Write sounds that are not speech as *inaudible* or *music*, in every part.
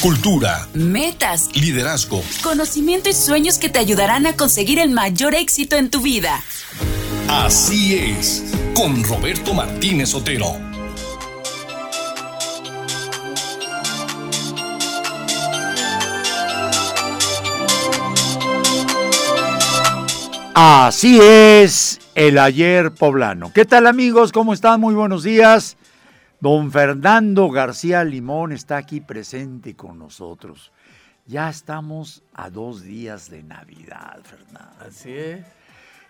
cultura, metas, liderazgo, conocimiento y sueños que te ayudarán a conseguir el mayor éxito en tu vida. Así es, con Roberto Martínez Otero. Así es, el ayer poblano. ¿Qué tal amigos? ¿Cómo están? Muy buenos días. Don Fernando García Limón está aquí presente con nosotros. Ya estamos a dos días de Navidad, Fernando. Así es.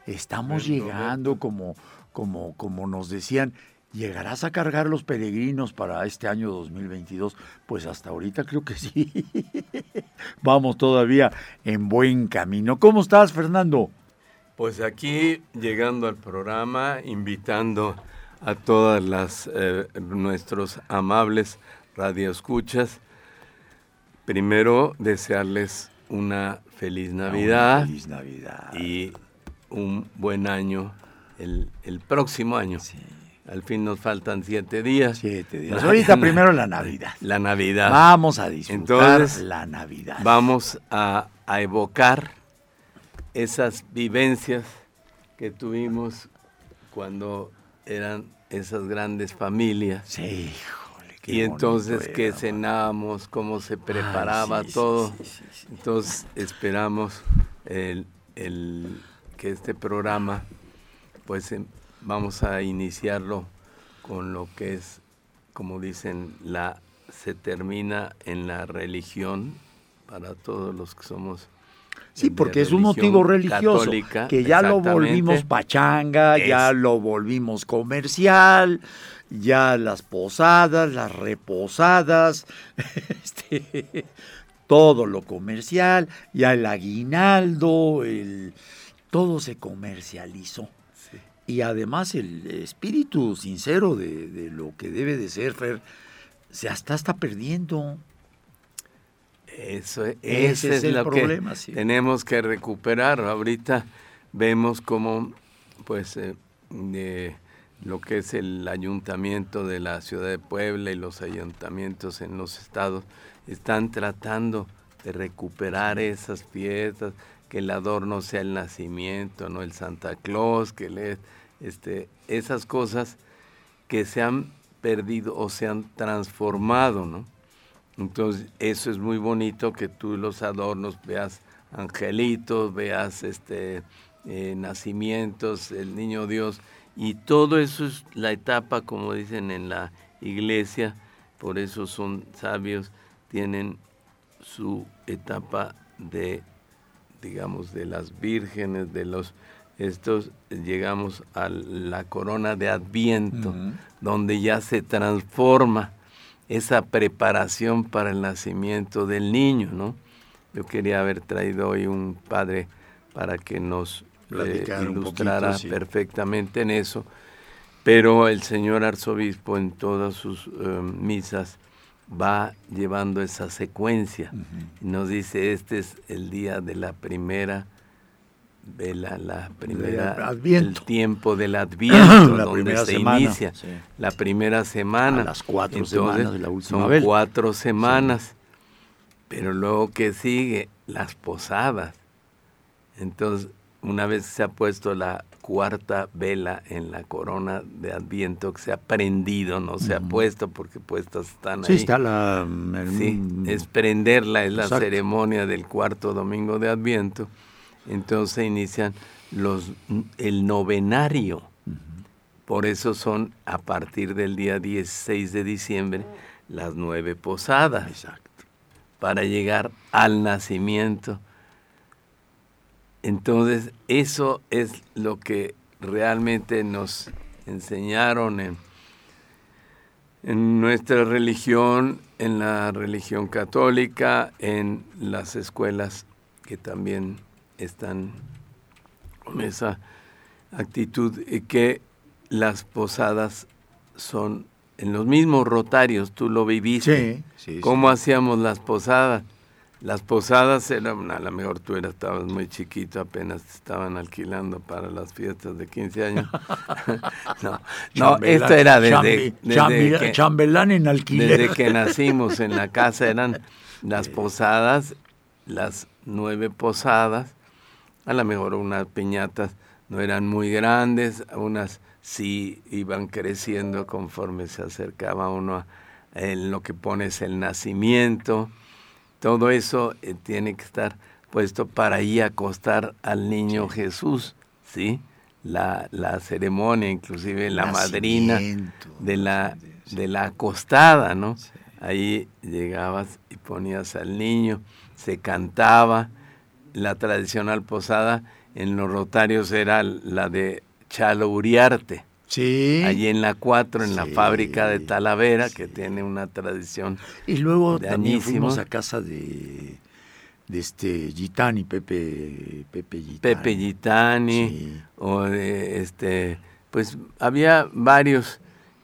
Estamos llegando como, como, como nos decían, ¿llegarás a cargar los peregrinos para este año 2022? Pues hasta ahorita creo que *laughs* sí. Vamos todavía en buen camino. ¿Cómo estás, Fernando? Pues aquí llegando al programa, invitando a todas las eh, nuestros amables radioescuchas. Primero desearles una feliz Navidad, feliz Navidad. y un buen año el, el próximo año. Al fin nos faltan siete días. Siete días. Ahorita primero la Navidad. La Navidad. Vamos a disfrutar Entonces, la Navidad. Vamos a, a evocar esas vivencias que tuvimos cuando eran esas grandes familias. Sí, híjole, qué y entonces que era, cenábamos, cómo se preparaba sí, todo. sí, sí, sí. Entonces esperamos el, el- que este programa, pues em, vamos a iniciarlo con lo que es, como dicen, la se termina en la religión para todos los que somos Sí, porque es un motivo religioso, católica, que ya lo volvimos pachanga, ya lo volvimos comercial, ya las posadas, las reposadas, *laughs* este, todo lo comercial, ya el aguinaldo, el, todo se comercializó. Y además el espíritu sincero de, de lo que debe de ser, Fer, se hasta está perdiendo. Eso, Ese ese es es, el lo problema, que sí. tenemos que recuperar. Ahorita vemos cómo, pues, eh, lo que es el ayuntamiento de la ciudad de Puebla y los ayuntamientos en los estados están tratando de recuperar esas fiestas, que el adorno sea el nacimiento, no el Santa Claus, que le, este, esas cosas que se han perdido o se han transformado, ¿no? Entonces, eso es muy bonito que tú los adornos veas angelitos, veas este eh, nacimientos, el niño Dios, y todo eso es la etapa, como dicen en la iglesia, por eso son sabios, tienen su etapa de, digamos, de las vírgenes, de los estos, llegamos a la corona de Adviento, donde ya se transforma esa preparación para el nacimiento del niño, ¿no? Yo quería haber traído hoy un padre para que nos eh, ilustrara poquito, sí. perfectamente en eso, pero el señor arzobispo en todas sus eh, misas va llevando esa secuencia y nos dice, este es el día de la primera vela, la primera, Adviento. el tiempo del Adviento, *clears throat* La donde primera se semana, inicia sí. la primera semana. A las cuatro Entonces, semanas de la última son vela. cuatro semanas. Pero luego que sigue, las posadas. Entonces, una vez se ha puesto la cuarta vela en la corona de Adviento, que se ha prendido, no se ha puesto porque puestas están Sí, ahí. está la... el- Sí, es prenderla, es la ceremonia del cuarto domingo de Adviento. Entonces se inician los, el novenario. Por eso son a partir del día 16 de diciembre las nueve posadas Exacto. para llegar al nacimiento. Entonces, eso es lo que realmente nos enseñaron en, en nuestra religión, en la religión católica, en las escuelas que también están con esa actitud, y que las posadas son en los mismos rotarios, tú lo viviste. Sí, sí, sí. ¿Cómo hacíamos las posadas? Las posadas eran, a lo mejor tú eras, estabas muy chiquito, apenas te estaban alquilando para las fiestas de 15 años. *laughs* *laughs* no, no esto era desde, que, chambelán en alquiler. Desde que nacimos en la casa eran *laughs* las posadas, las nueve posadas, a lo mejor unas piñatas no eran muy grandes, unas sí iban creciendo conforme se acercaba uno a en lo que pones el nacimiento, todo eso eh, tiene que estar puesto para ahí acostar al niño Jesús, ¿sí? La, la ceremonia, inclusive la madrina de la, de la acostada, ¿no? Ahí llegabas y ponías al niño, se cantaba, la tradicional posada en los rotarios era la de Chalo Uriarte, Sí. Allí en la 4, en la fábrica de Talavera, que tiene una tradición. Y luego también fuimos a casa de, de este Gitani, Pepe, Pepe Gitani. Pepe Gitani, o de este, pues había varios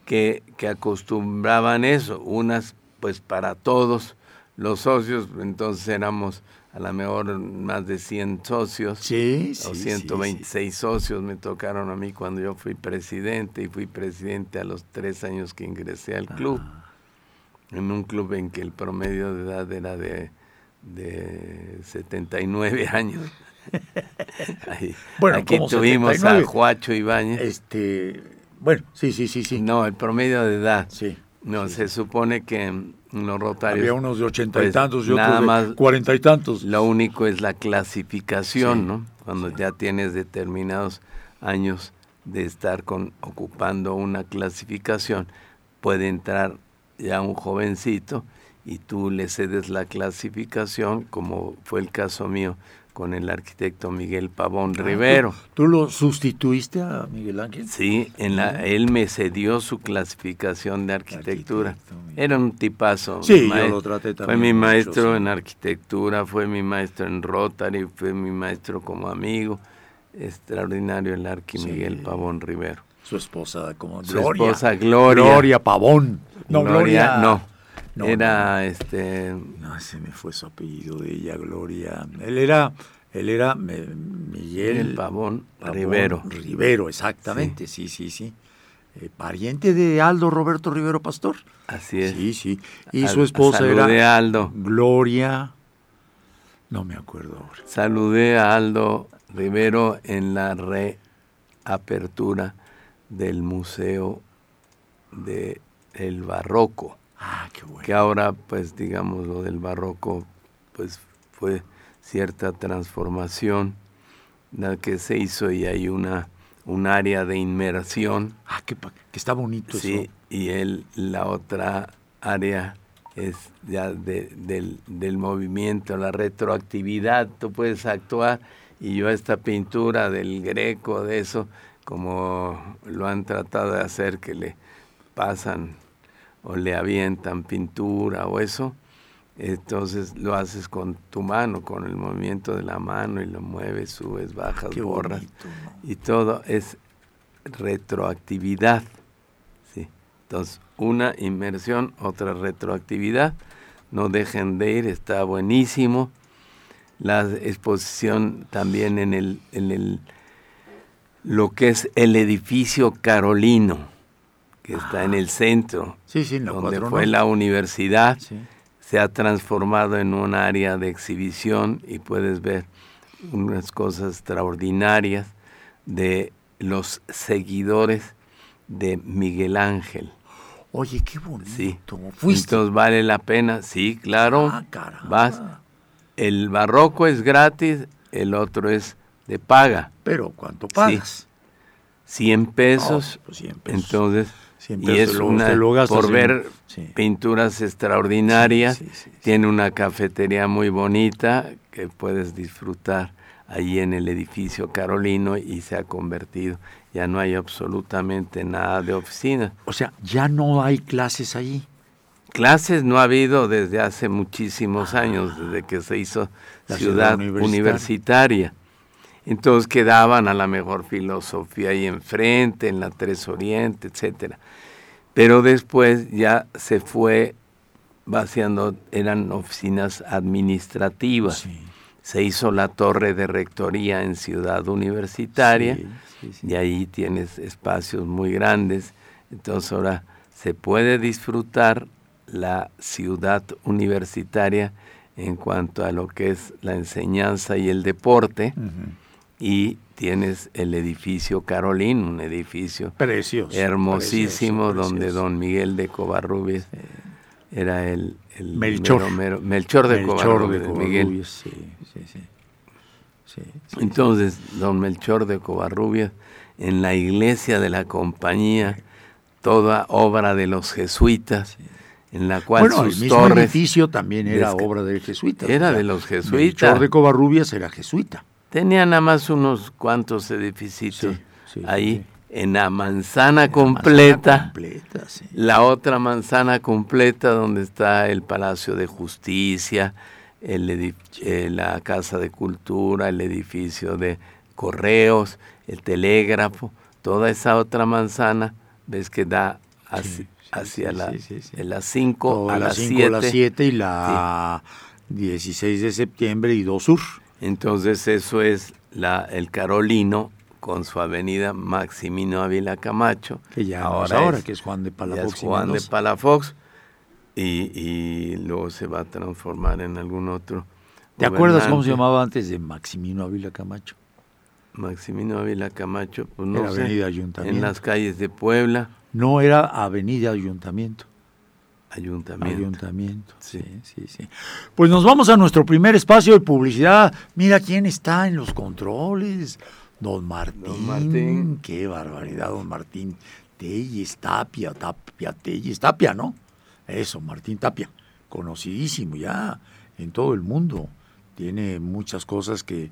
que, que acostumbraban eso, unas pues para todos los socios, entonces éramos a lo mejor más de 100 socios sí, o 126 socios me tocaron a mí cuando yo fui presidente y fui presidente a los tres años que ingresé al club, ah. en un club en que el promedio de edad era de, de 79 *laughs* años. *laughs* bueno, aquí tuvimos a Juacho Ibáñez. Este, bueno, sí, sí, sí, sí. No, el promedio de edad. Sí. No, se supone que los rotarios. Había unos de ochenta y pues, tantos y otros de cuarenta y tantos. Lo único es la clasificación, ¿no? Cuando ya tienes determinados años de estar con, ocupando una clasificación, puede entrar ya un jovencito y tú le cedes la clasificación, como fue el caso mío con el arquitecto Miguel Pavón ah, Rivero. ¿tú, lo sustituiste a Miguel Ángel? Sí, en la, él me cedió su clasificación de arquitectura. Era un tipazo. Sí, yo lo traté también. Fue mi maestro en arquitectura, fue mi maestro en Rotary, fue mi maestro como amigo. Extraordinario el arqui Miguel Pavón Rivero. Su esposa, como Su esposa Gloria. Gloria Pavón. No, Gloria, no. Era este. No, ese me fue su apellido de ella, Gloria. Él era, él era Miguel Pavón, Rivero. Rivero, exactamente, sí, sí, sí. Eh, pariente de Aldo Roberto Rivero Pastor. Así es. Sí, sí. Y su esposa era de Aldo. Gloria. No me acuerdo ahora. Saludé a Aldo Rivero en la reapertura del Museo de el Barroco. Ah, qué bueno. Que ahora, pues, digamos, lo del Barroco, pues, fue cierta transformación la que se hizo y hay una un área de inmersión. Ah, que, está bonito sí, y él, la otra área es ya del, del, movimiento, la retroactividad, tú puedes actuar y yo esta pintura del greco, de eso, como lo han tratado de hacer, que le pasan o le avientan pintura o eso, entonces lo haces con tu mano, con el movimiento de la mano y lo mueves, subes, bajas, borras. Y todo es retroactividad. ¿sí? Entonces, una inmersión, otra retroactividad. No dejen de ir, está buenísimo. La exposición también en el, en el lo que es el edificio carolino, que está en el centro, sí, sí, donde fue la universidad se ha transformado en un área de exhibición y puedes ver unas cosas extraordinarias de los seguidores de Miguel Ángel. Oye, qué bonito. Sí. Entonces vale la pena, sí, claro. Ah, vas. El barroco es gratis, el otro es de paga. Pero ¿cuánto pagas? Sí. 100 pesos. Pues 100 pesos. Entonces y es una, por ver pinturas extraordinarias, tiene una cafetería muy bonita que puedes disfrutar allí en el edificio Carolino y se ha convertido, ya no hay absolutamente nada de oficina. O sea, ya no hay clases allí. Clases no ha habido desde hace muchísimos ah. años, desde que se hizo ciudad, universitaria. Entonces quedaban a la mejor filosofía ahí enfrente, en la Tres Oriente, etcétera. Pero después ya se fue vaciando, eran oficinas administrativas. Se hizo la torre de rectoría en Ciudad Universitaria y ahí tienes espacios muy grandes. Entonces ahora se puede disfrutar la ciudad universitaria en cuanto a lo que es la enseñanza y el deporte. Y tienes el edificio Carolín, un edificio precioso, hermosísimo, donde don Miguel de Covarrubias era el, Melchor. Melchor de Covarrubias, Miguel. Entonces, don Melchor de Covarrubias, en la iglesia de la compañía, toda obra de los jesuitas, en la cual bueno, el mismo edificio también era obra de jesuitas. Era de los jesuitas. Melchor de Covarrubias era jesuita. Tenía nada más unos cuantos edificios ahí. En la manzana completa, la otra manzana completa donde está el Palacio de Justicia, el eh, la Casa de Cultura, el edificio de Correos, el telégrafo, toda esa otra manzana, ves que da hacia, la, las 5 a las 7. y la 16 de septiembre y 2 Sur. Entonces eso es la, el Carolino con su avenida Maximino Ávila Camacho. Que ya ahora, ahora que es Juan de Palafox. es Juan de Palafox y, y, luego se va a transformar en algún otro. ¿Te acuerdas cómo se llamaba antes de Maximino Ávila Camacho? Maximino Ávila Camacho, pues no era Avenida Ayuntamiento. En las calles de Puebla. No, era Avenida Ayuntamiento. Ayuntamiento. Ayuntamiento, sí. sí, sí, Pues nos vamos a nuestro primer espacio de publicidad. Mira quién está en los controles. Don Martín. Don Martín. Qué barbaridad, don Martín. Telles Tapia, Tapia, Telles Tapia, ¿no? Eso, Martín Tapia. Conocidísimo ya en todo el mundo. Tiene muchas cosas que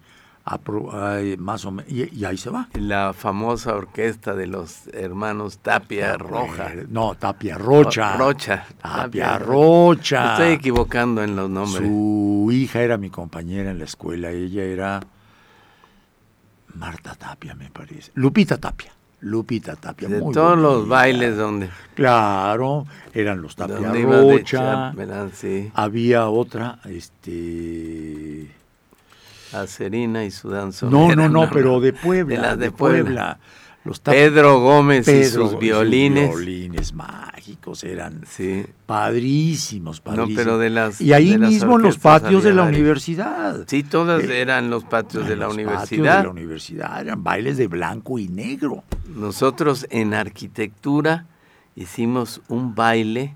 más o menos, y, ahí se va. La famosa orquesta de los hermanos Tapia Roja. No, Tapia Rocha. Rocha. Tapia, Rocha. estoy equivocando en los nombres. Su hija era mi compañera en la escuela, ella era Marta Tapia, me parece. Lupita Tapia. Lupita Tapia. De todos los bailes donde. Claro, eran los Tapia Rocha. Había otra, este a Serina y su danza. No, no, no, *laughs* pero de Puebla. De las de, Puebla. Los Pedro Gómez y sus violines. violines mágicos eran sí. padrísimos, padrísimos. No, pero de las, y ahí mismo en los patios de la universidad. Sí, todas eh, eran los patios de la los universidad. Patios de la universidad eran bailes de blanco y negro. Nosotros en arquitectura hicimos un baile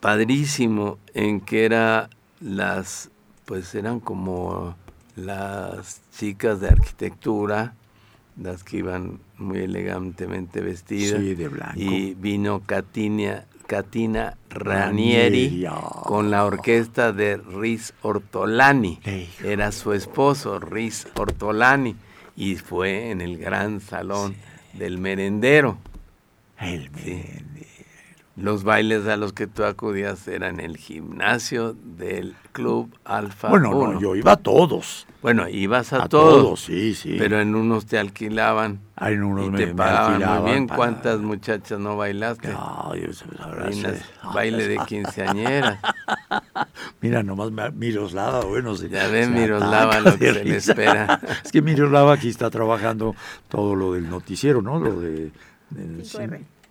padrísimo en que era las pues eran como las chicas de arquitectura, las que iban muy elegantemente vestidas. de blanco. Y vino Katina, Katina Ranieri, con la orquesta de Riz Ortolani. Era su esposo, Riz Ortolani, y fue en el gran salón del merendero. El merendero. Los bailes a los que tú acudías eran el gimnasio del Club Alfa. Bueno, no, yo iba a todos. Bueno, ibas a, todos, sí, sí. Pero en unos te alquilaban. Ah, en unos y me, te pagaban muy bien. ¿Cuántas muchachas no bailaste? No, yo baile de quinceañeras. *laughs* Mira, nomás Miroslava, bueno. ya ves, Miroslava lo que se le espera. *laughs* es que Miroslava aquí está trabajando todo lo del noticiero, ¿no? Lo de...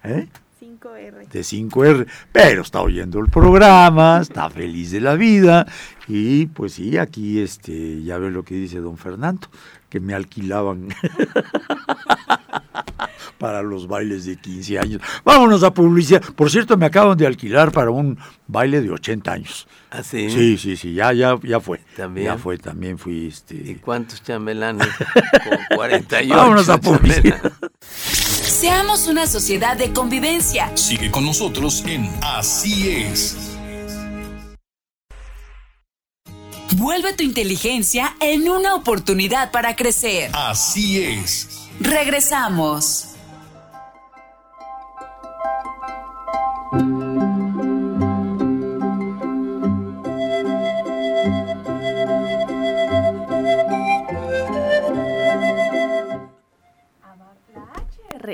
¿Eh? De 5R, pero está oyendo el programa, está feliz de la vida y pues sí, aquí este ya ve lo que dice don Fernando, que me alquilaban *laughs* para los bailes de 15 años. Vámonos a publicidad. Por cierto, me acaban de alquilar para un baile de 80 años. ¿Ah, sí? Sí, sí, sí, ya, ya, ya fue. ¿También? Ya fue, también fui este... ¿Y cuántos chambelanes? *laughs* Con 48 Vámonos a publicidad. Seamos una sociedad de convivencia. Sigue con nosotros en Así es. Vuelve tu inteligencia en una oportunidad para crecer. Así es. Regresamos.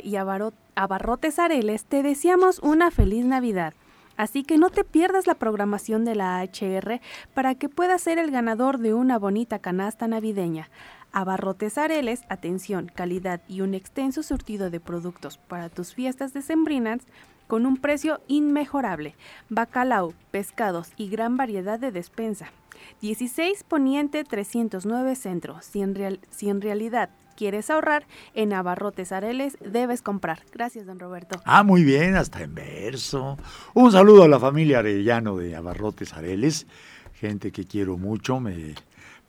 Y Abarrotes Areles te deseamos una feliz Navidad. Así que no te pierdas la programación de la HR para que puedas ser el ganador de una bonita canasta navideña. Abarrotes Areles, atención, calidad y un extenso surtido de productos para tus fiestas decembrinas con un precio inmejorable. Bacalao, pescados y gran variedad de despensa. 16 Poniente 309 Centro. Si real, si en realidad quieres ahorrar, en Abarrotes Areles debes comprar. Gracias, don Roberto. Ah, muy bien, hasta en verso. Un saludo a la familia Arellano de Abarrotes Areles, gente que quiero mucho, me,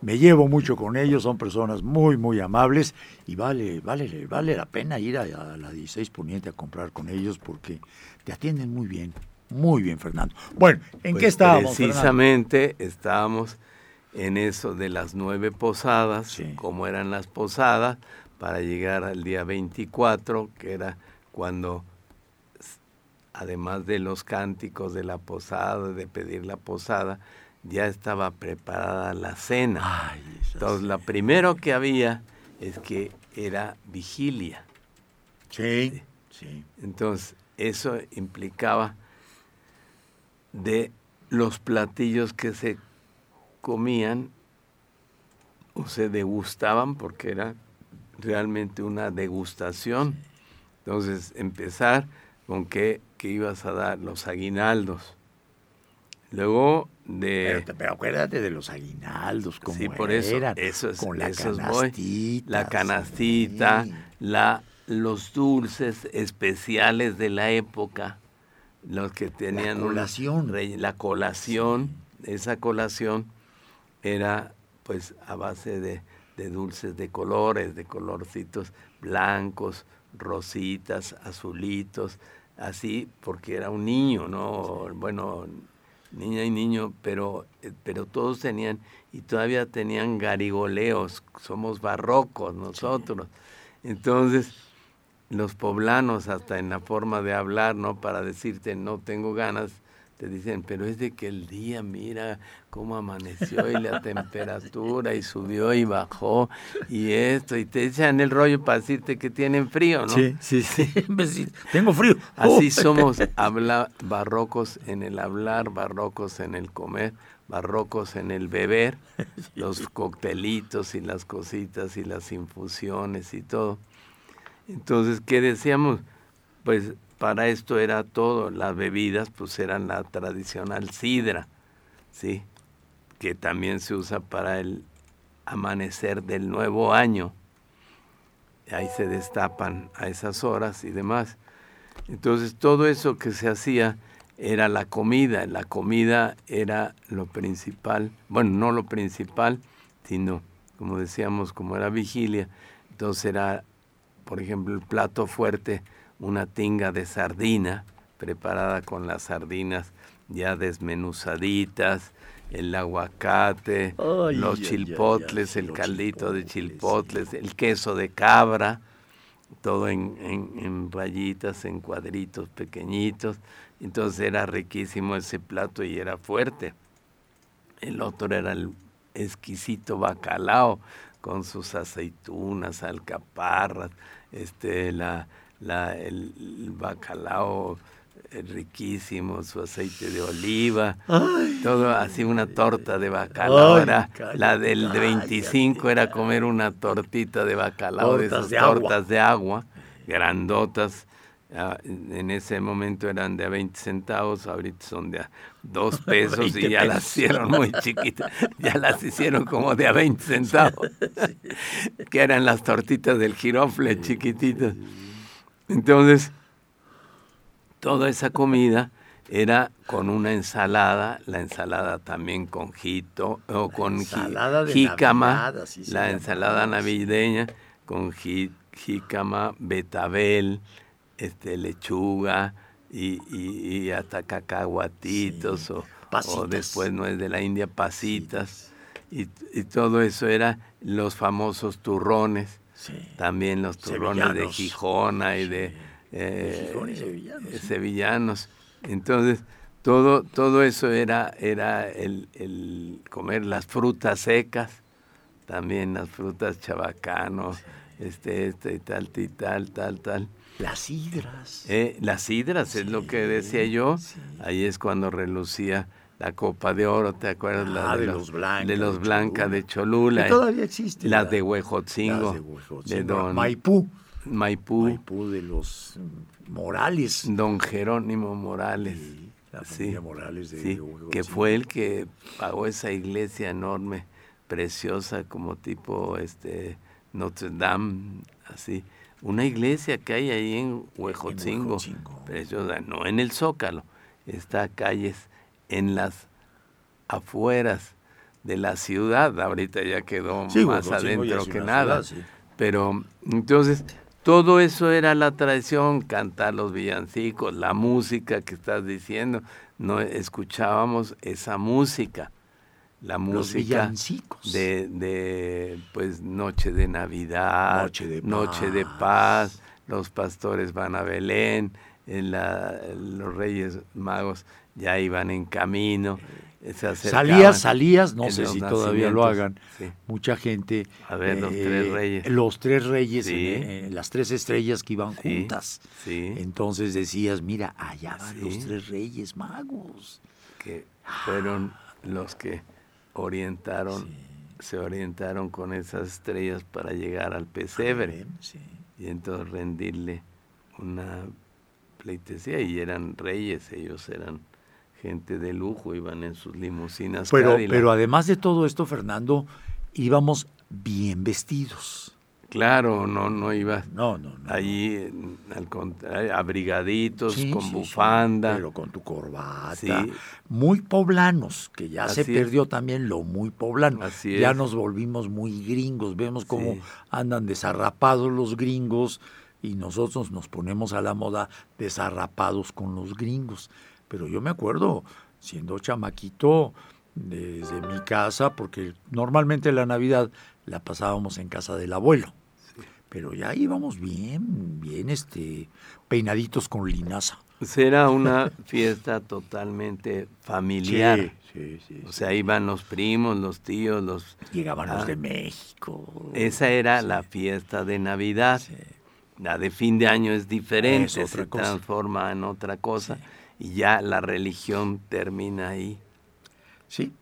me llevo mucho con ellos, son personas muy, muy amables y vale, vale, vale la pena ir a, a la 16 Poniente a comprar con ellos porque te atienden muy bien. Muy bien, Fernando. Bueno, ¿en Pues qué estábamos? Precisamente estábamos en eso de las nueve posadas, Sí. cómo eran las posadas, para llegar al día 24, que era cuando, además de los cánticos de la posada, de pedir la posada, ya estaba preparada la cena. Ay, Entonces, lo primero que había es que era vigilia. Sí, sí. Entonces, eso implicaba de los platillos que se comían o se degustaban, porque era realmente una degustación. Entonces, empezar con qué, qué ibas a dar, los aguinaldos. Luego de... Pero, te- pero acuérdate de los aguinaldos, como Sí, por eso, eran, eso es, con la eso canastita. La canastita, sí. la, los dulces especiales de la época, los que tenían un colación. la colación, esa colación era pues a base de, de dulces de colores, de colorcitos blancos, rositas, azulitos, así, porque era un niño, ¿no? Bueno, niña y niño, pero, eh, pero todos tenían, y todavía tenían garigoleos, somos barrocos nosotros. Entonces, los poblanos, hasta en la forma de hablar, ¿no? Para decirte no tengo ganas, te dicen, pero es de que el día, mira cómo amaneció y la temperatura y subió y bajó y esto, y te echan el rollo para decirte que tienen frío, ¿no? Sí, sí, *laughs* sí. Tengo frío. Así somos *laughs* habla, barrocos en el hablar, barrocos en el comer, barrocos en el beber, *laughs* los coctelitos y las cositas y las infusiones y todo. Entonces, ¿qué decíamos? Pues para esto era todo, las bebidas pues eran la tradicional sidra, ¿sí? Que también se usa para el amanecer del nuevo año. Ahí se destapan a esas horas y demás. Entonces todo eso que se hacía era la comida, la comida era lo principal, bueno, no lo principal, sino, como decíamos, como era vigilia, entonces era, por ejemplo, el plato fuerte, una tinga de sardina, preparada con las sardinas ya desmenuzaditas, el aguacate, los chilpotles, el caldito de chilpotles, el queso de cabra, todo en, en, en rayitas, en cuadritos pequeñitos. Entonces era riquísimo ese plato y era fuerte. El otro era el exquisito bacalao con sus aceitunas, alcaparras, este, la, la, el, el bacalao riquísimo, su aceite de oliva, todo así una torta de bacalao. Ay, era, cállate, la del de 25 era comer una tortita de bacalao, de Tortas esas de agua. tortas de agua, grandotas. Ah, En ese momento eran de a 20 centavos, ahorita son de a 2 *laughs* pesos y 20 ya las pesos. hicieron muy chiquitas, ya las hicieron como de a 20 *laughs* centavos, que eran las tortitas del girofle chiquititas. Entonces, toda esa comida era con una ensalada, la ensalada también con jito o con de jícama, Navidad, la ensalada navideña con ji- jícama, betabel, este, lechuga y, y- y hasta cacahuatitos Sí, o, o después no es de la India, pasitas. Y, y todo eso era los famosos turrones, también los turrones de. Gijona y de eh, y sevillanos, eh, sí. sevillanos. Entonces, todo, todo eso era, era el, el comer las frutas secas, también las frutas chabacano, este, este y tal, y tal, tal, tal. Las sidras. Eh, las sidras, es lo que decía yo. Ahí es cuando relucía la Copa de Oro, ¿te acuerdas? Ah, de, los, blancas. De los blancas de Cholula. Que todavía existe. Las de Huejotzingo. de, Don Maipú. Maipú. Maipú de los Morales. Don Jerónimo Morales. Sí, la Morales de, que fue el que pagó esa iglesia enorme, preciosa, como tipo este Notre Dame, así. Una iglesia que hay ahí en Huejotzingo, preciosa, no en el Zócalo, está calles en las afueras de la ciudad, ahorita ya quedó más adentro que nada. Pero entonces todo eso era la tradición, cantar los villancicos, la música que estás diciendo. No escuchábamos esa música, la música de, de pues Noche de Navidad, Noche de, paz. los pastores van a Belén, en la, los Reyes Magos ya iban en camino. Salías, salías, no sé si todavía lo hagan, mucha gente. A ver, los tres eh, reyes. Los tres reyes, las tres estrellas que iban juntas. Entonces decías, mira, allá van los tres reyes magos. Que fueron los que orientaron, se orientaron con esas estrellas para llegar al pesebre. Y entonces rendirle una pleitesía y eran reyes, ellos eran gente de lujo, iban en sus limusinas. Pero, pero además de todo esto, Fernando, íbamos bien vestidos. Claro, no, no ibas. No, no, no. Allí, al contrario, abrigaditos, con bufanda. pero con tu corbata. Muy poblanos, que ya se perdió también lo muy poblano. Así ya nos volvimos muy gringos. Vemos cómo andan desarrapados los gringos y nosotros nos ponemos a la moda desarrapados con los gringos. Pero yo me acuerdo, siendo chamaquito, desde mi casa, porque normalmente la Navidad la pasábamos en casa del abuelo. Pero ya íbamos bien, bien este, peinaditos con linaza. Era una fiesta totalmente familiar. Sí, sí, o sea, iban los primos, los tíos, los... Llegaban los ah, de México. Esa era la fiesta de Navidad. La de fin de año es diferente, se transforma en otra cosa y ya la religión termina ahí. Sí.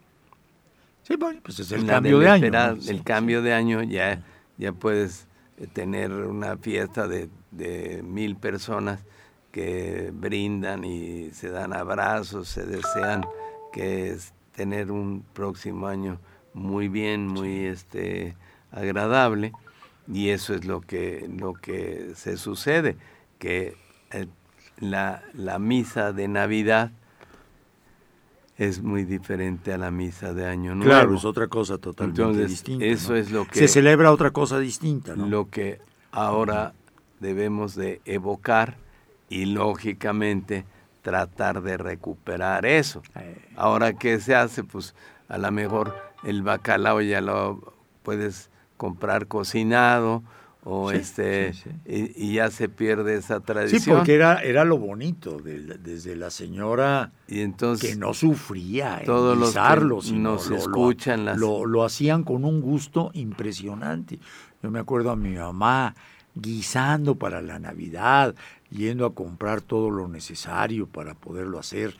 Sí, bueno, pues es el cambio de año. El cambio de año ya, ya puedes eh, tener una fiesta de, de mil personas que brindan y se dan abrazos, se desean que es tener un próximo año muy bien, muy este agradable y eso es lo que lo que se sucede que el la, la misa de Navidad es muy diferente a la misa de Año Nuevo. Claro, es otra cosa totalmente distinta. Eso es lo que se celebra otra cosa distinta, ¿no? Lo que ahora debemos de evocar y lógicamente tratar de recuperar eso. Eh. Ahora qué se hace, pues a lo mejor el bacalao ya lo puedes comprar cocinado o este Y, ya se pierde esa tradición. Sí, porque era, era lo bonito, desde la señora y entonces, que no sufría todos los que nos escuchan lo, lo, hacían con un gusto impresionante. Yo me acuerdo a mi mamá guisando para la Navidad, yendo a comprar todo lo necesario para poderlo hacer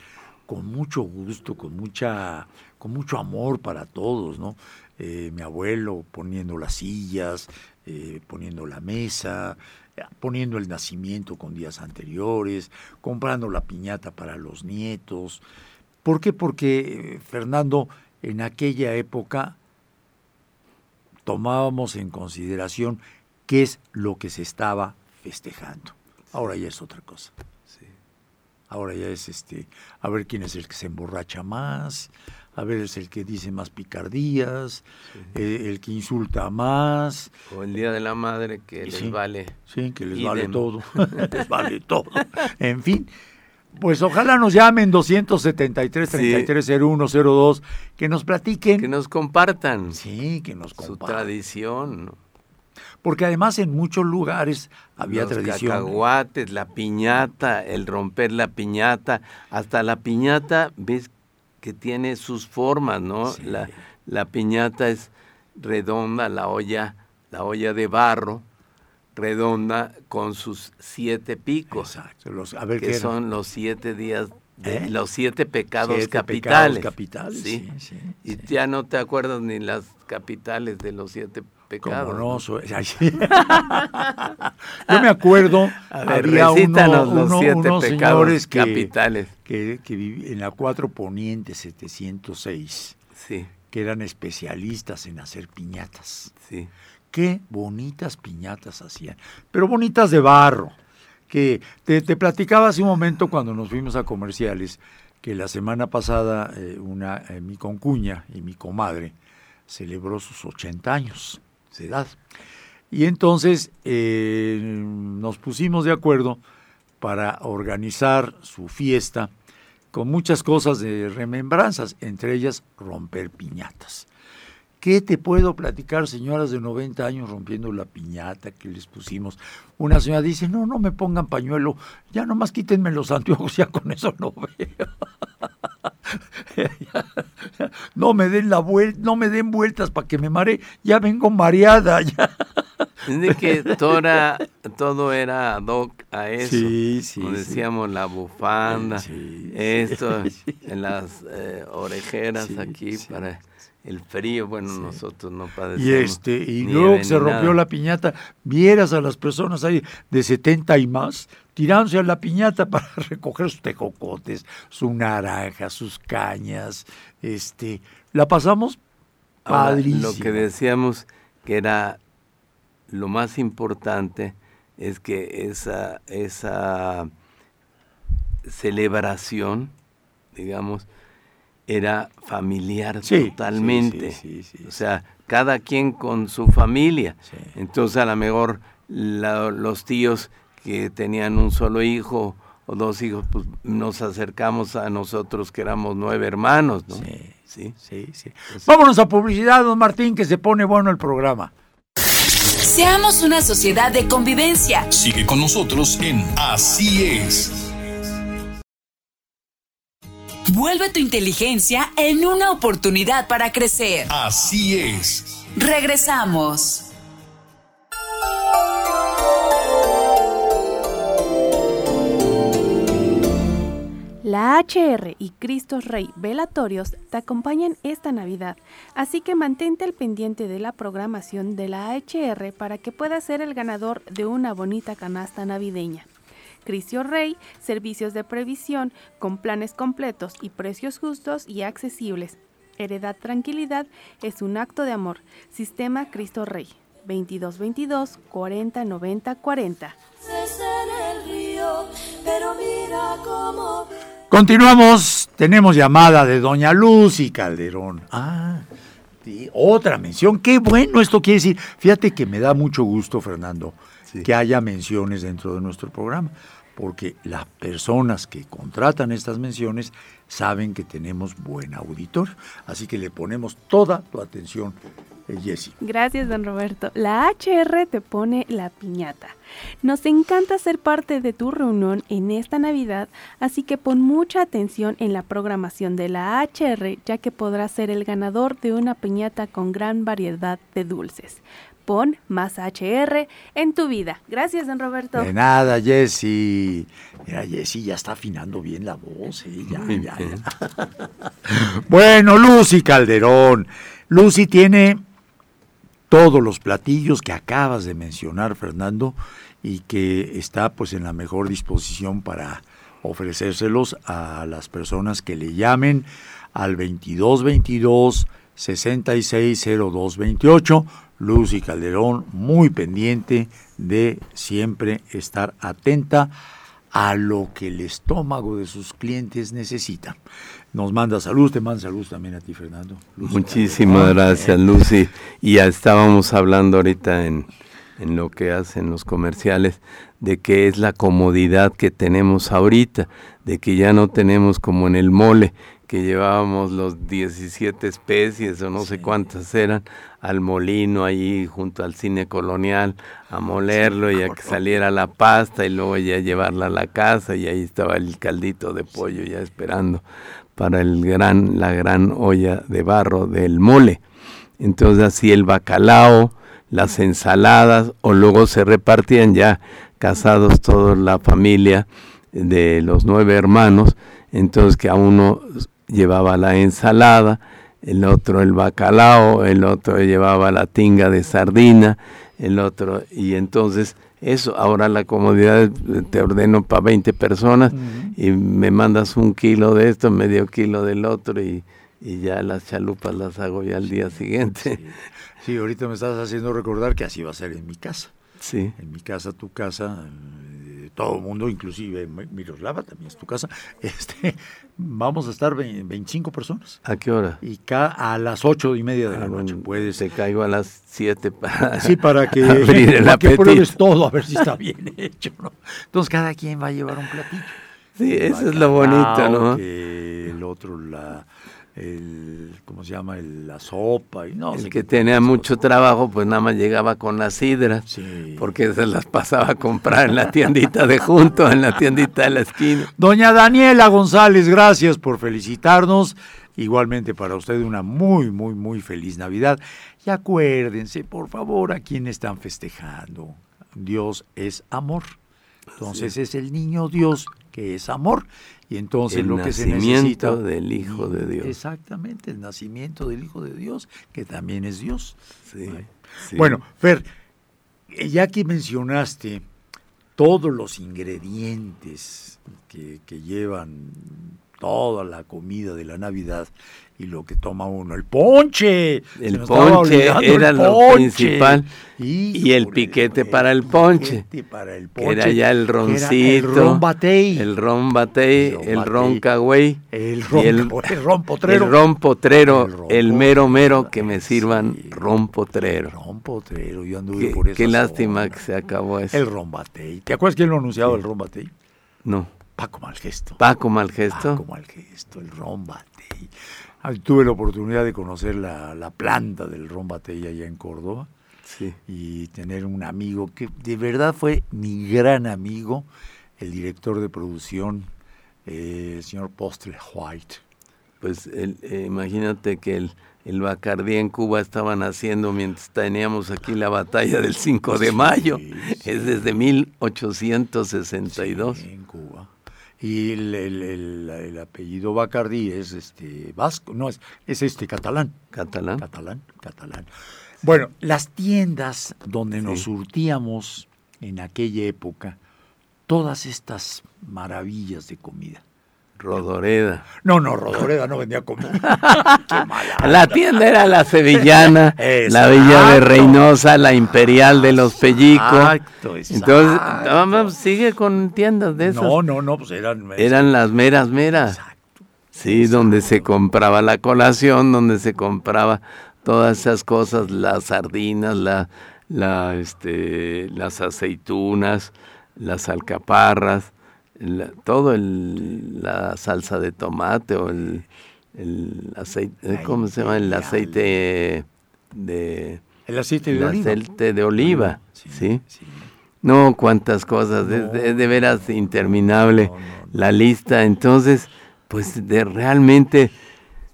con mucho gusto, con mucha, con mucho amor para todos, ¿no? Eh, mi abuelo poniendo las sillas, eh, poniendo la mesa, poniendo el nacimiento con días anteriores, comprando la piñata para los nietos. ¿Por qué? Porque, Fernando, en aquella época tomábamos en consideración qué es lo que se estaba festejando. Ahora ya es otra cosa. Ahora ya es este, a ver quién es el que se emborracha más, a ver es el que dice más picardías, eh, el que insulta más. O el Día de la Madre que les vale. Sí, que les vale todo, *laughs* *laughs* les vale todo. En fin, pues ojalá nos llamen 273 330102 que nos platiquen. Que nos compartan. Sí, que nos compartan. Su tradición. Porque además en muchos lugares había Los tradición. cacahuates, la piñata, el romper la piñata, hasta la piñata, ves que tiene sus formas, ¿no? La, la, piñata es redonda, la olla, la olla de barro, redonda con sus siete picos. Exacto. Los, a ver, que ¿qué son los siete días, de- ¿Eh? los siete pecados Siete capitales. pecados capitales, sí, sí, y ya no te acuerdas ni las capitales de los siete pecados. Como no. *laughs* Yo me acuerdo, A ver, había uno, recítanos los uno- siete unos señores que, capitales. que, que vivi- en la 4 Poniente 706, Sí, que eran especialistas en hacer piñatas. sí. Qué bonitas piñatas hacían, pero bonitas de barro. Que te, te platicaba hace un momento cuando nos fuimos a comerciales que la semana pasada eh, una eh, mi concuña y mi comadre celebró sus 80 años Y entonces eh, nos pusimos de acuerdo para organizar su fiesta con muchas cosas de remembranzas, entre ellas romper piñatas. ¿Qué te puedo platicar, señoras de 90 años rompiendo la piñata que les pusimos? Una señora dice, no, no me pongan pañuelo, ya nomás quítenme los anteojos, ya con eso no veo. *laughs* no me den la vuelta, no me den vueltas para que me mare, ya vengo mareada. Ya. De que todo era, todo era ad hoc a eso. Sí, sí, Como sí. decíamos, la bufanda, esto, *laughs* en las eh, orejeras aquí para el frío. Bueno, nosotros no padecemos. Y este, y luego que se rompió nada. la piñata, vieras a las personas ahí de 70 y más tirándose a la piñata *laughs* para recoger sus tejocotes, su naranja, sus cañas, este, la pasamos Ahora, padrísimo. Lo que decíamos que era lo más importante es que esa, esa celebración, digamos, era familiar Sí, totalmente. sí, sí, sí, o sea, cada quien con su familia. Sí. Entonces, a lo mejor la- los tíos que tenían un solo hijo o dos hijos, pues nos acercamos a nosotros que éramos nueve hermanos, ¿no? Sí, Sí. sí, sí. Vámonos a publicidad, don Martín, que se pone bueno el programa. Seamos una sociedad de convivencia. Sigue con nosotros en Así es. Vuelve tu inteligencia en una oportunidad para crecer. Así es. Regresamos. La HR y Cristo Rey Velatorios te acompañan esta Navidad, así que mantente al pendiente de la programación de la HR para que puedas ser el ganador de una bonita canasta navideña. Cristo Rey, servicios de previsión con planes completos y precios justos y accesibles. Heredad Tranquilidad es un acto de amor. Sistema Cristo Rey. 2222 40 90 40. en el río, pero mira cómo Continuamos, tenemos llamada de doña Lucy Calderón. Ah, sí, otra mención, qué bueno esto quiere decir. Fíjate que me da mucho gusto, Fernando, Sí. que haya menciones dentro de nuestro programa, porque las personas que contratan estas menciones saben que tenemos buen auditor, así que le ponemos toda tu atención, eh, Jessy. Gracias, don Roberto. La HR te pone la piñata. Nos encanta ser parte de tu reunión en esta Navidad, así que pon mucha atención en la programación de la HR, ya que podrás ser el ganador de una piñata con gran variedad de dulces. Pon más HR en tu vida. Gracias, don Roberto. De nada, Jessy. Mira, Jessy ya está afinando bien la voz, ¿eh? ya, ya, ya. *laughs* Bueno, Lucy Calderón. Lucy tiene todos los platillos que acabas de mencionar, Fernando, y que está pues en la mejor disposición para ofrecérselos a las personas que le llamen al 2222 660228. Lucy Calderón, muy pendiente de siempre estar atenta a lo que el estómago de sus clientes necesita. Nos manda salud, te manda salud también a ti, Fernando. Lucy Muchísimas Calderón. gracias, Lucy. Y ya estábamos hablando ahorita en, en lo que hacen los comerciales, de que es la comodidad que tenemos ahorita, de que ya no tenemos como en el mole, que llevábamos los 17 especies o no sé cuántas eran, al molino ahí junto al cine colonial, a molerlo y a que saliera la pasta y luego ya llevarla a la casa y ahí estaba el caldito de pollo ya esperando para el gran, la gran olla de barro del mole. Entonces así el bacalao, las ensaladas, o luego se repartían ya casados toda la familia de los nueve hermanos, entonces que a uno llevaba la ensalada, el otro el bacalao, el otro llevaba la tinga de sardina, el otro, y entonces eso, ahora la comodidad te ordeno para 20 personas y me mandas un kilo de esto, medio kilo del otro y, y ya las chalupas las hago ya al día siguiente. Sí. ahorita me estás haciendo recordar que así va a ser en mi casa. Sí. En mi casa, tu casa, todo el mundo, inclusive Miroslava también es tu casa, *laughs* este, vamos a estar 25 personas. ¿A qué hora? Y a las ocho y media de la ah, noche. Puedes. Te caigo a las 7 para, *laughs* sí, para que, *laughs* abrir el que pruebes todo, a ver si está bien hecho. ¿no? Entonces cada quien va a llevar un platillo. Sí, eso es lo bonito, ¿no? el otro, la el, ¿cómo se llama? El, la sopa. Y no, el que tenía mucho trabajo, pues nada más llegaba con las sidras, porque se las pasaba a comprar en la tiendita de junto, en la tiendita de la esquina. Doña Daniela González, gracias por felicitarnos. Igualmente para usted una muy, muy, muy feliz Navidad. Y acuérdense, por favor, a quien están festejando. Dios es amor. Entonces es el niño Dios que es amor. Y entonces el lo que se necesita del Hijo de Dios. Exactamente, el nacimiento del Hijo de Dios, que también es Dios. Bueno, Fer, eh, ya que mencionaste todos los ingredientes que, que llevan toda la comida de la Navidad, y lo que toma uno, el ponche. El ponche era lo principal. y el piquete para el ponche. Para el ponche. Que era ya el roncito. el ron batey. El ron batey, el ron cagüey. El ron, el, ron potrero. El ron potrero, el, mero mero que me sirvan ron potrero. Ron potrero, yo anduve por eso. Qué lástima que se acabó eso. El ron batey. ¿Te acuerdas quién lo anunciaba el ron batey? No. Paco Malgesto. Paco Malgesto. Paco Malgesto, el ron batey. Tuve la oportunidad de conocer la, planta del Ron Batey allá en Córdoba sí. y tener un amigo que de verdad fue mi gran amigo, el director de producción, eh, el señor Postle White. Pues eh, imagínate que el, el Bacardí en Cuba estaban haciendo mientras teníamos aquí la batalla del 5 de mayo. Es desde 1862. en Cuba y el, el, apellido Bacardí es este vasco, no es, es este catalán. Catalán. Catalán, catalán. Bueno, las tiendas donde nos surtíamos en aquella época, todas estas maravillas de comida. Rodoreda. No, no, Rodoreda no vendía comida. *laughs* La tienda era la sevillana, la Villa de Reynosa, la Imperial de los Pellicos. Exacto, Entonces, sigue con tiendas de esas. No, no, no, pues eran... Eran las meras meras. Exacto. Sí, donde se compraba la colación, donde se compraba todas esas cosas, las sardinas, la, la, este, las aceitunas, las alcaparras todo el, la salsa de tomate o el, el aceite, eh, ¿cómo se llama? El aceite de... El aceite de oliva. aceite de oliva, sí, No, cuántas cosas, Es, de, veras interminable la lista. Entonces, pues de realmente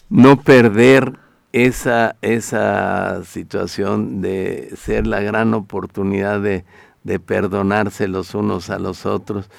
no perder esa, esa situación de ser la gran oportunidad de, de perdonarse los unos a los otros,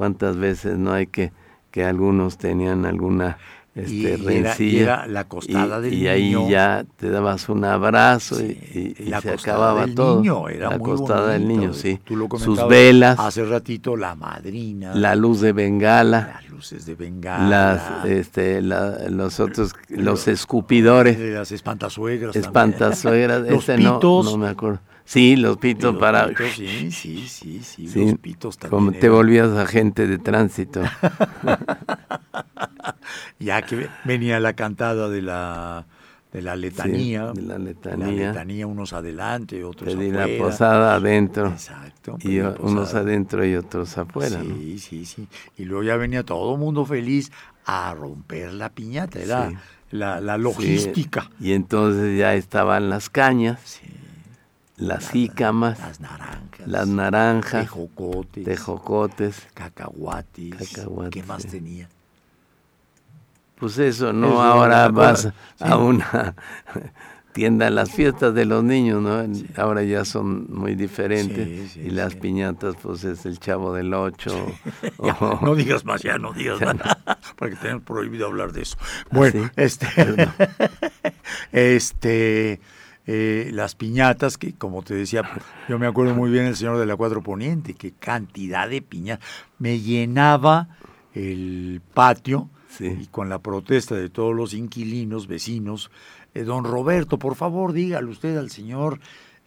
cuántas veces no hay que que algunos tenían alguna este, rencilla. la costada del y ahí ya te dabas un abrazo y, se acababa todo. era la costada del niño, sí. Tú lo Sus velas. Hace ratito la madrina. La luz de bengala. Las luces de bengala. Las, este, los otros, los escupidores. Las espantasuegras. Espantasuegras. Ese no, no me acuerdo. Sí, los pitos para... sí, sí, sí, sí, los pitos también. Como te volvías agente de tránsito. *laughs* ya que venía la cantada de la de la letanía. de la letanía. La letanía, unos adelante, otros Pedí afuera. la posada adentro. Exacto. Y unos adentro y otros afuera. Sí, sí, sí. Y luego ya venía todo el mundo feliz a romper la piñata, era la, la, logística. Y entonces ya estaban las cañas. Sí las jícamas, las naranjas, las naranjas, tejocotes, tejocotes cacahuates, ¿qué más tenía? Pues eso, no ahora vas a una *laughs* tienda, las fiestas de los niños, ¿no? Ahora ya son muy diferentes. y las piñatas, pues es el chavo del ocho. *laughs* *laughs* no digas más, ya no digas nada, porque tenemos prohibido hablar de eso. Bueno, ¿Ah, este, este, eh, las piñatas, que como te decía, yo me acuerdo muy bien el señor de la Cuatro Poniente, qué cantidad de piñatas. Me llenaba el patio y con la protesta de todos los inquilinos, vecinos, eh, don Roberto, por favor, dígale usted al señor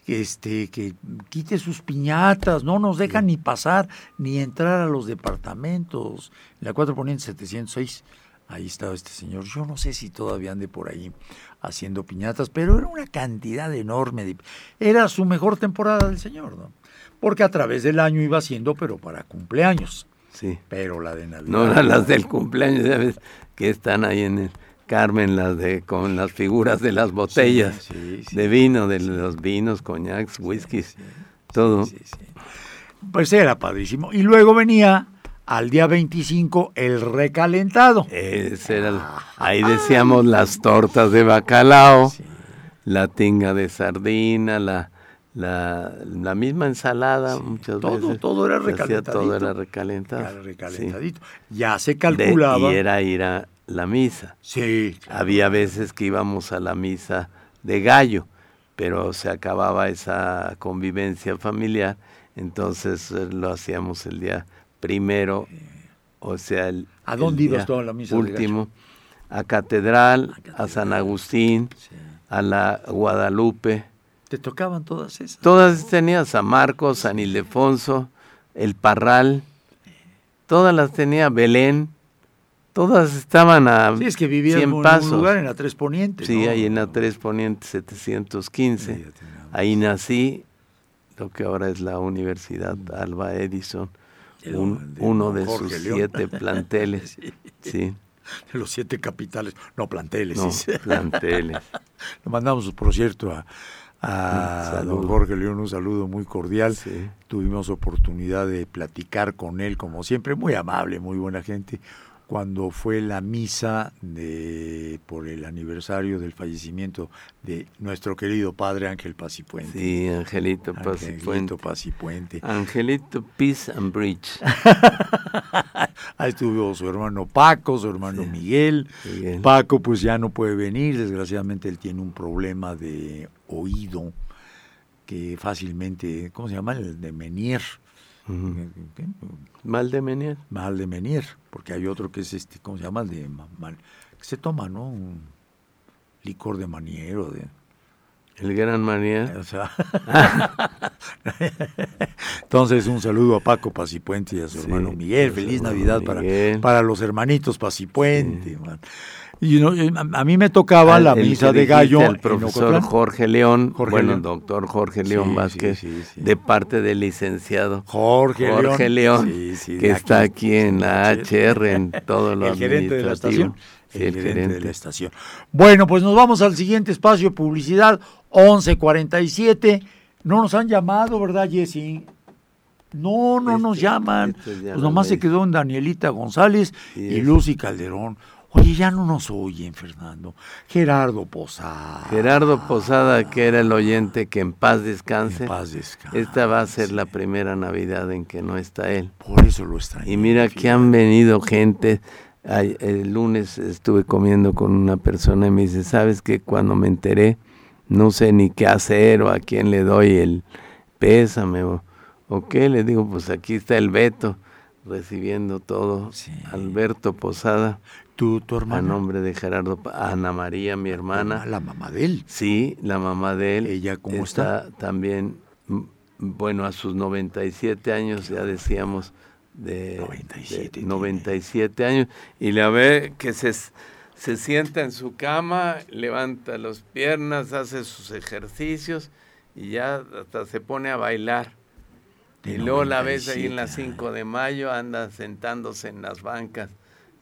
este, que quite sus piñatas, no nos dejan ni pasar ni entrar a los departamentos. En la 4 Poniente 706, ahí estaba este señor. Yo no sé si todavía ande por ahí haciendo piñatas, pero era una cantidad enorme. De, era su mejor temporada del señor, ¿no? Porque a través del año iba haciendo, pero para cumpleaños. Sí. Pero la de Navidad. No las del cumpleaños, ¿sabes? Que están ahí en el Carmen, las de con las figuras de las botellas de vino, de los vinos, coñacs, whiskies, todo. Pues era padrísimo. Y luego venía al día 25 el recalentado. Ese era, ahí decíamos las tortas de bacalao, la tinga de sardina, la la, la misma ensalada muchas veces. Todo era recalentadito. Todo era recalentado. Era recalentadito. Ya se calculaba. y era ir a la misa. Sí. Había veces que íbamos a la misa de gallo, pero se acababa esa convivencia familiar, entonces eh, lo hacíamos el día primero, o sea, el, ¿A dónde ibas tú a la misa último? A Catedral, a, San Agustín, a la Guadalupe ¿Te tocaban todas esas? Todas tenía San Marcos, San Ildefonso, El Parral, todas las tenía Belén, todas estaban a sí, es que vivías 100 en pasos. un lugar en la Tres Poniente. Sí, ahí en la Tres Poniente 715. ahí nací, lo que ahora es la Universidad Alba Edison, uno de sus siete planteles. *laughs* sí. De los siete capitales, no planteles. No, planteles. *laughs* Le mandamos, por cierto, a, a don Jorge León un saludo muy cordial. Tuvimos oportunidad de platicar con él, como siempre, muy amable, muy buena gente, cuando fue la misa de por el aniversario del fallecimiento de nuestro querido padre Ángel Pacipuente. Sí, Angelito Pacipuente. Angelito Pacipuente. Angelito Peace and Bridge. *laughs* Ahí estuvo su hermano Paco, su hermano Miguel. Paco pues ya no puede venir, desgraciadamente él tiene un problema de oído que fácilmente, ¿cómo se llama? El de Menier. Mal de Menier. Mal de Menier, porque hay otro que es este, ¿cómo se llama? El de mal, que se toma, ¿no? Un licor de Manier o de el gran Manier. O sea, *laughs* Entonces, un saludo a Paco Pacipuente y a su hermano Miguel. Feliz Navidad para, para los hermanitos Pacipuente. Y a mí me tocaba la misa de gallo. El profesor Jorge León, bueno, el doctor Jorge León Vázquez, de parte del licenciado Jorge, Jorge León, que está aquí en la HR, en todo *laughs* lo el gerente de la estación. el, gerente, de la estación. Bueno, pues nos vamos al siguiente espacio de publicidad, 1147. No nos han llamado, ¿verdad, Jessy? No, no nos llaman. Pues nomás se quedó en Danielita González y Lucy Calderón. Oye, ya no nos oyen, Fernando. Gerardo Posada. Gerardo Posada, que era el oyente que en paz descanse. En paz descanse. Esta va a ser la primera Navidad en que no está él. Por eso lo está. Y mira que han venido gente. El lunes estuve comiendo con una persona y me dice, ¿sabes qué? Cuando me enteré, no sé ni qué hacer o a quién le doy el pésame o, o qué. Le digo, pues aquí está el Beto recibiendo todo. Alberto Posada. ¿Tu, hermana? A nombre de Gerardo, Ana María, mi hermana. La mamá de él. Sí, la mamá de él. ¿Ella cómo está? También, bueno, a sus 97 años, ya decíamos, de 97, 97 años, y la ve que se, se sienta en su cama, levanta las piernas, hace sus ejercicios y ya hasta se pone a bailar. y luego la ves ahí en las 5 de mayo, anda sentándose en las bancas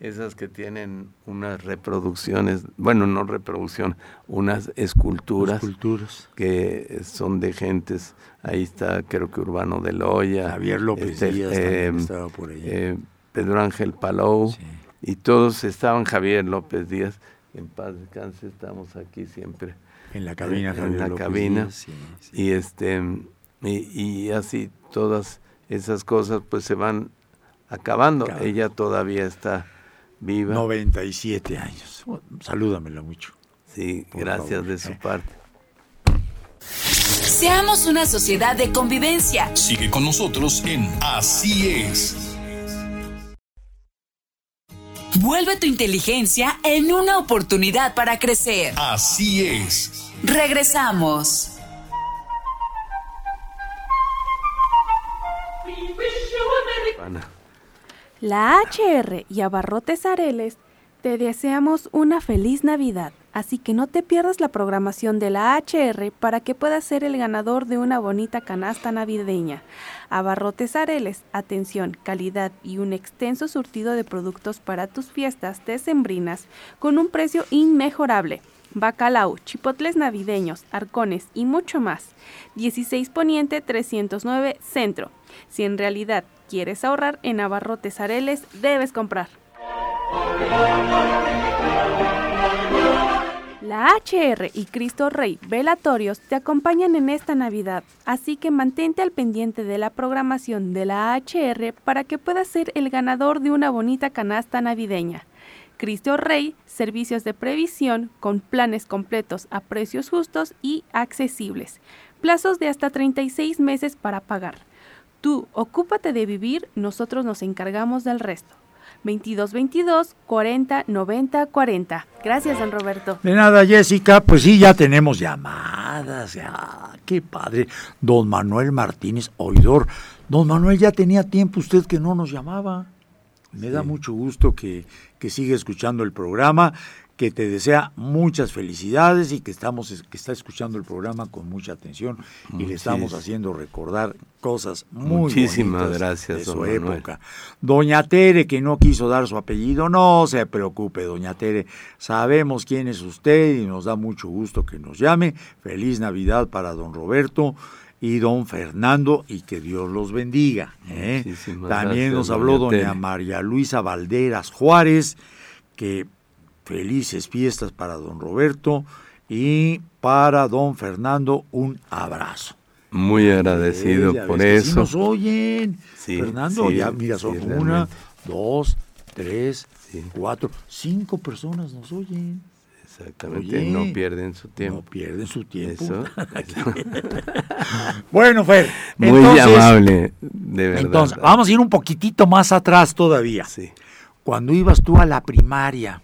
esas que tienen unas reproducciones, bueno, no reproducción, unas esculturas, esculturas. que son de gentes, ahí está creo que Urbano de Loya, Javier López este, Díaz eh, estaba por ahí. Eh, Pedro Ángel Palou, y todos estaban Javier López Díaz, en paz descanse, estamos aquí siempre. En la cabina, en, Javier la López cabina. Díaz, sí, sí. Y este y, y así todas esas cosas pues se van acabando. Ella todavía está viva. 97 años. Salúdamela mucho. sí, gracias favor. de su Eh. parte. Seamos una sociedad de convivencia. Sigue con nosotros en Así es. Vuelve tu inteligencia en una oportunidad para crecer. Así es. Regresamos. La HR y Abarrotes Areles te deseamos una feliz Navidad, así que no te pierdas la programación de la HR para que puedas ser el ganador de una bonita canasta navideña. Abarrotes Areles, atención, calidad y un extenso surtido de productos para tus fiestas decembrinas con un precio inmejorable. Bacalao, chipotles navideños, arcones y mucho más. 16 Poniente 309 Centro. Si en realidad quieres ahorrar en abarrotes areles, debes comprar. La HR y Cristo Rey Velatorios te acompañan en esta Navidad, así que mantente al pendiente de la programación de la HR para que puedas ser el ganador de una bonita canasta navideña. Cristo Rey, servicios de previsión con planes completos a precios justos y accesibles. Plazos de hasta 36 meses para pagar. Tú ocúpate de vivir, nosotros nos encargamos del resto. 22 22 40 90 40. Gracias, don Roberto. De nada, Jessica, pues sí, ya tenemos llamadas. Ya, qué padre. Don Manuel Martínez, oidor. Don Manuel, ya tenía tiempo usted que no nos llamaba. Me da mucho gusto que, que siga escuchando el programa, que te desea muchas felicidades y que estamos que está escuchando el programa con mucha atención y le estamos haciendo recordar cosas muy Muchísimas gracias, de don su Manuel. época. Doña Tere, que no quiso dar su apellido, no se preocupe, doña Tere. Sabemos quién es usted y nos da mucho gusto que nos llame. Feliz Navidad para don Roberto y don Fernando y que Dios los bendiga. ¿eh? También gracias, nos habló doña. María Luisa Valderas Juárez, que felices fiestas para don Roberto y para don Fernando un abrazo. Muy agradecido Eh, por que sí eso. nos oyen. Sí, Fernando, sí, ya mira, son una, dos, tres, cuatro, cinco personas nos oyen. Exactamente, Oye, no pierden su tiempo. No pierden su tiempo. Eso, *laughs* eso. *laughs* bueno, Fer. Muy entonces- amable, de verdad. Entonces, vamos a ir un poquitito más atrás todavía. Sí, Cuando ibas tú a la primaria,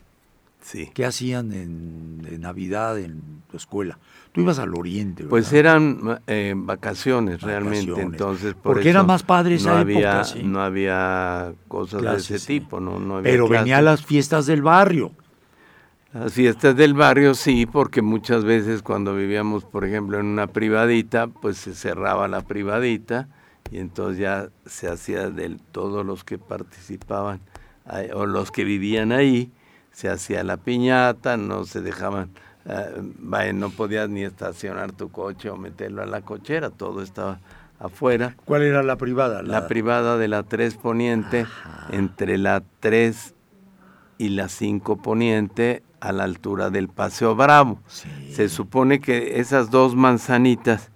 sí. ¿qué hacían en, de Navidad en tu escuela? Tú ibas al oriente, ¿verdad? Pues eran eh, vacaciones realmente, Vacaciones. entonces por Porque era eso más padre esa no época, había, sí. No había cosas Clases, de ese sí. tipo, no, no había Pero clases. las fiestas del barrio. Las fiestas del barrio sí, porque muchas veces cuando vivíamos, por ejemplo, en una privadita, pues se cerraba la privadita y entonces ya se hacía de todos los que participaban o los que vivían ahí, se hacía la piñata, no se dejaban, eh, no podías ni estacionar tu coche o meterlo a la cochera, todo estaba afuera. ¿Cuál era la privada? La privada de la 3 Poniente, entre la 3 y la 5 Poniente, a la altura del Paseo Bravo. Sí. Se supone que esas dos manzanitas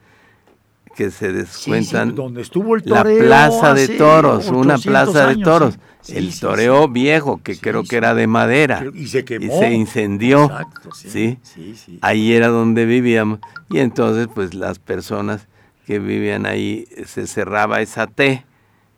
que se descuentan, sí, donde estuvo el la toreo plaza de toros, una 800 plaza de toros, sí. El toreo viejo, que creo que era de madera. Y se quemó. Y se incendió. Exacto, sí. Ahí era donde vivíamos. Y entonces, pues las personas que vivían ahí, se cerraba esa T.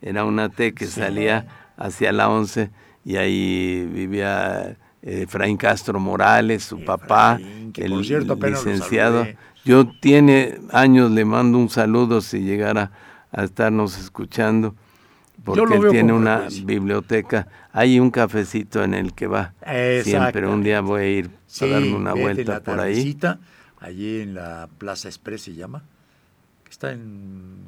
Era una T que salía hacia la 11 y ahí vivía eh, Efraín Castro Morales, su papá, Efraín, el cierto licenciado. Yo tiene años, le mando un saludo si llegara a estarnos escuchando, porque él tiene una frecuencia. biblioteca. Hay un cafecito en el que va. Siempre un día voy a ir Sí, a darme una vuelta la por ahí. Allí en la Plaza Express se llama. que Está en,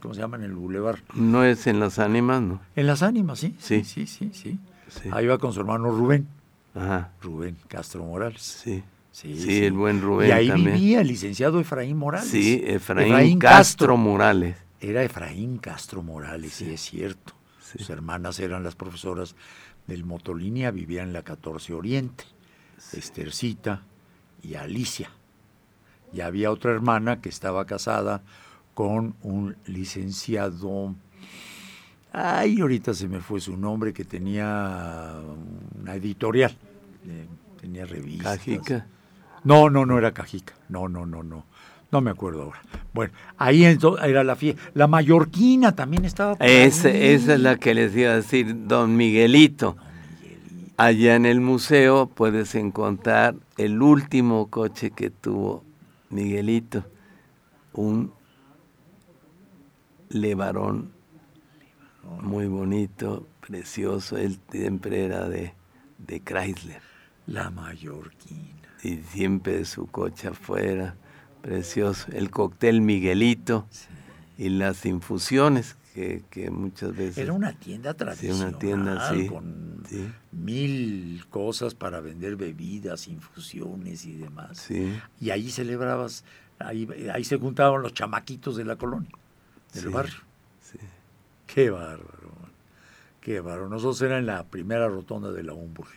¿cómo se llama? En el Boulevard. No es en las ánimas, ¿no? En las ánimas, sí. Sí, Sí. sí, sí. sí. Sí. Ahí va con su hermano Rubén. Ajá, Rubén Castro Morales. sí. Sí, Sí, el buen Rubén Y ahí también. vivía el licenciado Efraín Morales. Sí, Efraín, Castro Morales. Era Efraín Castro Morales, sí, es cierto. Sus hermanas eran las profesoras del Motolínea, vivían en la 14 Oriente. Estercita y Alicia. Y había otra hermana que estaba casada con un licenciado. Ay, ahorita se me fue su nombre, que tenía una editorial. eh, tenía revistas. Cajica. No, no, no era Cajica. No, no, no, no. No me acuerdo ahora. Bueno, ahí era la fiesta. La mallorquina también estaba. por ahí. esa es la que les iba a decir, don Miguelito. Allá en el museo puedes encontrar el último coche que tuvo Miguelito, un Levarón muy bonito, precioso. Él siempre era de, de Chrysler La mallorquina. Y siempre su coche afuera, precioso. El cóctel Miguelito y las infusiones que, que muchas veces... Era una tienda Sí, tradicional. una tienda, sí. Con sí, mil cosas para vender bebidas, infusiones y demás. sí. Y ahí celebrabas, ahí, ahí se juntaban los chamaquitos de la colonia, del Sí, barrio. sí. Qué bárbaro. Qué bárbaro. Nosotros era en la primera rotonda de la Humboldt.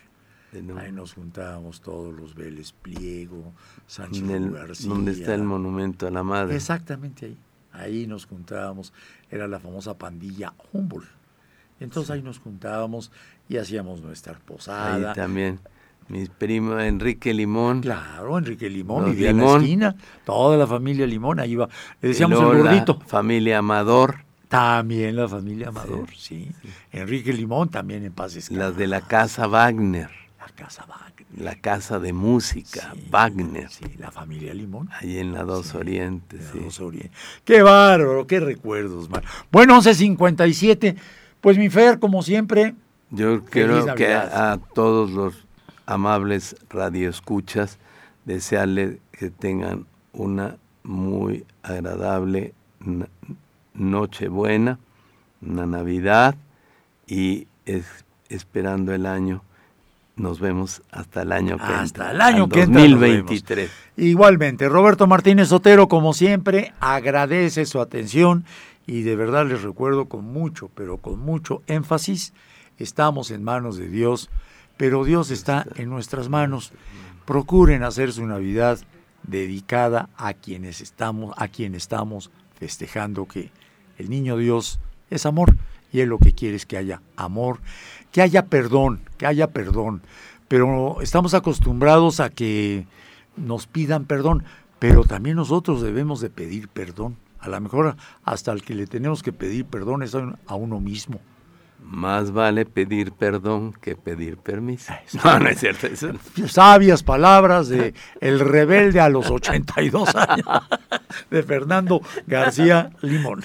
No- Ahí nos juntábamos todos los Vélez Pliego, Sánchez el- García. donde está el monumento a la madre. Exactamente ahí. Ahí nos juntábamos. Era la famosa pandilla Humboldt. Entonces ahí nos juntábamos y hacíamos nuestra Ahí posada. también. Mi primo Enrique Limón. Claro, Enrique Limón vivía en la esquina. Toda la familia Limón ahí iba. Le decíamos el la gordito. familia Amador. También la familia Amador, sí. Enrique Limón también en paz descanse. Las de la casa Wagner. La casa Wagner. La casa de música Sí, Wagner. Sí, la familia Limón. Ahí en la Dos Sí, Orientes. de sí. Dos Orientes. Qué bárbaro, qué recuerdos, man. Bueno, 11.57. Pues mi Fer, como siempre, Yo quiero que a todos los amables radioescuchas desearles que tengan una muy agradable na- Nochebuena, una Navidad y es- esperando el año. Nos vemos hasta el año que Hasta entra, el año que entra nos vemos. 2023. Igualmente, Roberto Martínez Sotero, como siempre, agradece su atención y de verdad les recuerdo con mucho, pero con mucho énfasis, estamos en manos de Dios, pero Dios está en nuestras manos. Procuren hacer su Navidad dedicada a quienes estamos, a quien estamos festejando que el niño Dios es amor y él lo que quiere es que haya amor, que haya perdón, que haya perdón. Pero estamos acostumbrados a que nos pidan perdón, pero también nosotros debemos de pedir perdón. A lo mejor hasta el que le tenemos que pedir perdón es a uno mismo. Más vale pedir perdón que pedir permiso. *laughs* No, no es cierto. eso. *laughs* Sabias palabras de el rebelde a los 82 años *laughs* de Fernando García Limón.